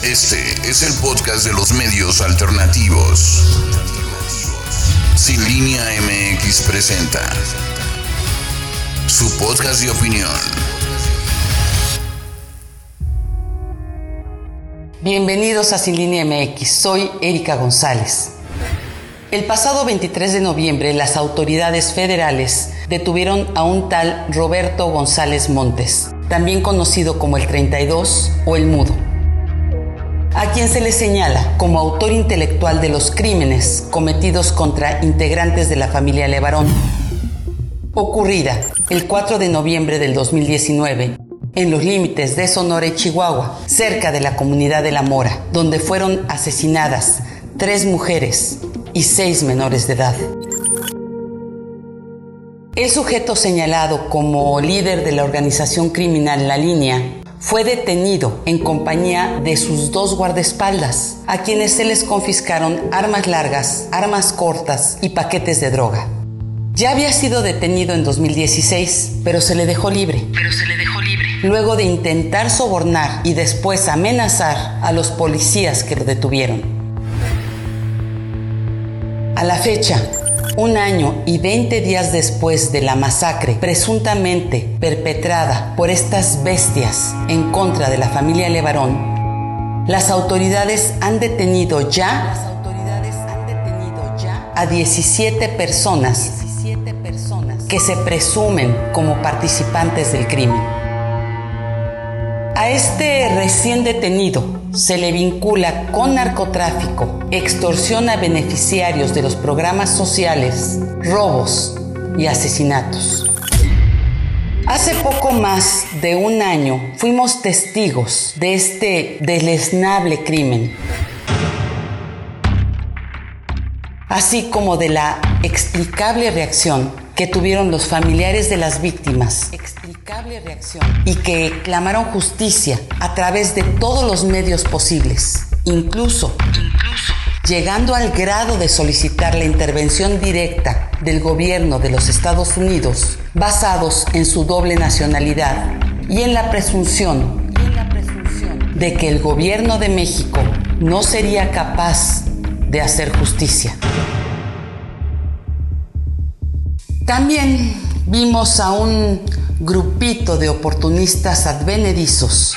Este es el podcast de los medios alternativos. Sin línea MX presenta su podcast de opinión. Bienvenidos a Sin línea MX, soy Erika González. El pasado 23 de noviembre las autoridades federales detuvieron a un tal Roberto González Montes, también conocido como el 32 o el Mudo, a quien se le señala como autor intelectual de los crímenes cometidos contra integrantes de la familia Levarón, ocurrida el 4 de noviembre del 2019 en los límites de Sonora y Chihuahua, cerca de la comunidad de La Mora, donde fueron asesinadas tres mujeres y seis menores de edad. El sujeto señalado como líder de la organización criminal La Línea fue detenido en compañía de sus dos guardaespaldas, a quienes se les confiscaron armas largas, armas cortas y paquetes de droga. Ya había sido detenido en 2016, pero se le dejó libre. Pero se le dejó libre. Luego de intentar sobornar y después amenazar a los policías que lo detuvieron. A la fecha, un año y 20 días después de la masacre presuntamente perpetrada por estas bestias en contra de la familia Levarón, las autoridades han detenido ya, a 17 personas que se presumen como participantes del crimen. A este recién detenido se le vincula con narcotráfico, extorsión a beneficiarios de los programas sociales, robos y asesinatos. Hace poco más de un año fuimos testigos de este deleznable crimen, así como de la explicable reacción que tuvieron los familiares de las víctimas reacción y que clamaron justicia a través de todos los medios posibles, incluso, incluso llegando al grado de solicitar la intervención directa del gobierno de los Estados Unidos basados en su doble nacionalidad y en la presunción de que el gobierno de México no sería capaz de hacer justicia. También vimos a un grupito de oportunistas advenedizos,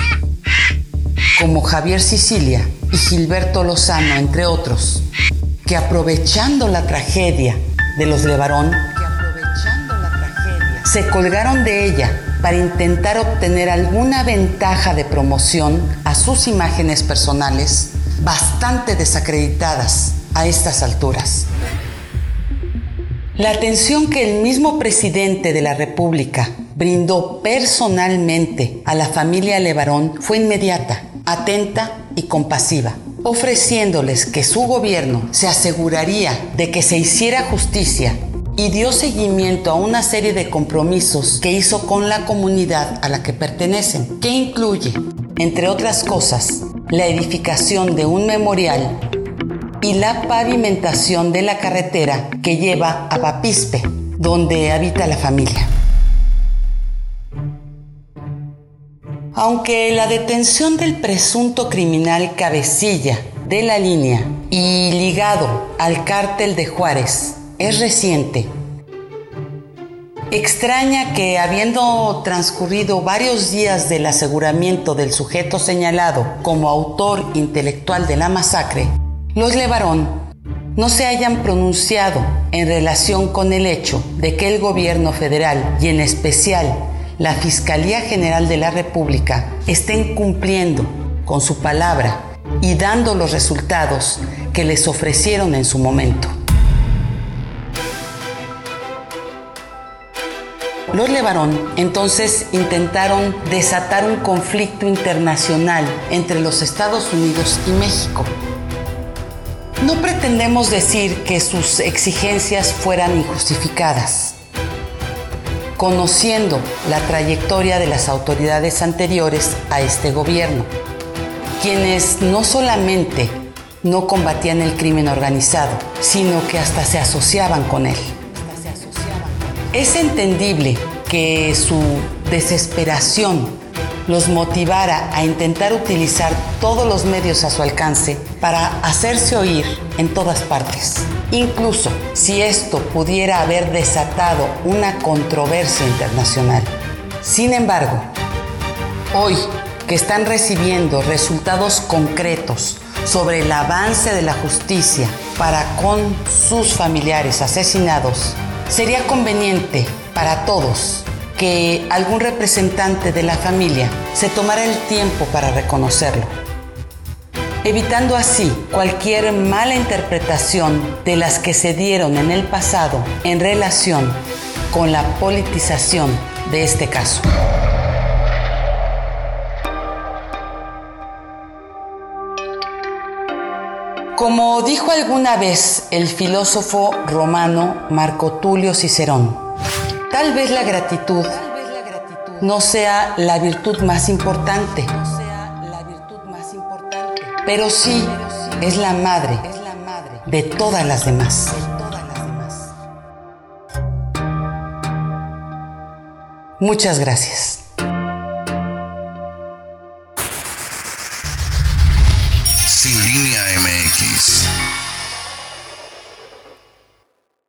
como Javier Sicilia y Gilberto Lozano, entre otros, que aprovechando la tragedia de los Levarón, se colgaron de ella para intentar obtener alguna ventaja de promoción a sus imágenes personales bastante desacreditadas a estas alturas. La atención que el mismo presidente de la República brindó personalmente a la familia Levarón fue inmediata, atenta y compasiva, ofreciéndoles que su gobierno se aseguraría de que se hiciera justicia y dio seguimiento a una serie de compromisos que hizo con la comunidad a la que pertenecen, que incluye, entre otras cosas, la edificación de un memorial y la pavimentación de la carretera que lleva a Papispe, donde habita la familia. Aunque la detención del presunto criminal cabecilla de la línea y ligado al cártel de Juárez es reciente, extraña que habiendo transcurrido varios días del aseguramiento del sujeto señalado como autor intelectual de la masacre, los Levarón no se hayan pronunciado en relación con el hecho de que el gobierno federal y en especial la Fiscalía General de la República estén cumpliendo con su palabra y dando los resultados que les ofrecieron en su momento. Los Levarón entonces intentaron desatar un conflicto internacional entre los Estados Unidos y México. No pretendemos decir que sus exigencias fueran injustificadas conociendo la trayectoria de las autoridades anteriores a este gobierno, quienes no solamente no combatían el crimen organizado, sino que hasta se asociaban con él. Es entendible que su desesperación los motivara a intentar utilizar todos los medios a su alcance para hacerse oír en todas partes. Incluso si esto pudiera haber desatado una controversia internacional. Sin embargo, hoy que están recibiendo resultados concretos sobre el avance de la justicia para con sus familiares asesinados, sería conveniente para todos que algún representante de la familia se tomara el tiempo para reconocerlo, evitando así cualquier mala interpretación de las que se dieron en el pasado en relación con la politización de este caso. Como dijo alguna vez el filósofo romano Marco Tulio Cicerón, tal vez la gratitud no sea la virtud más importante, pero sí es la madre de todas las demás. Muchas gracias.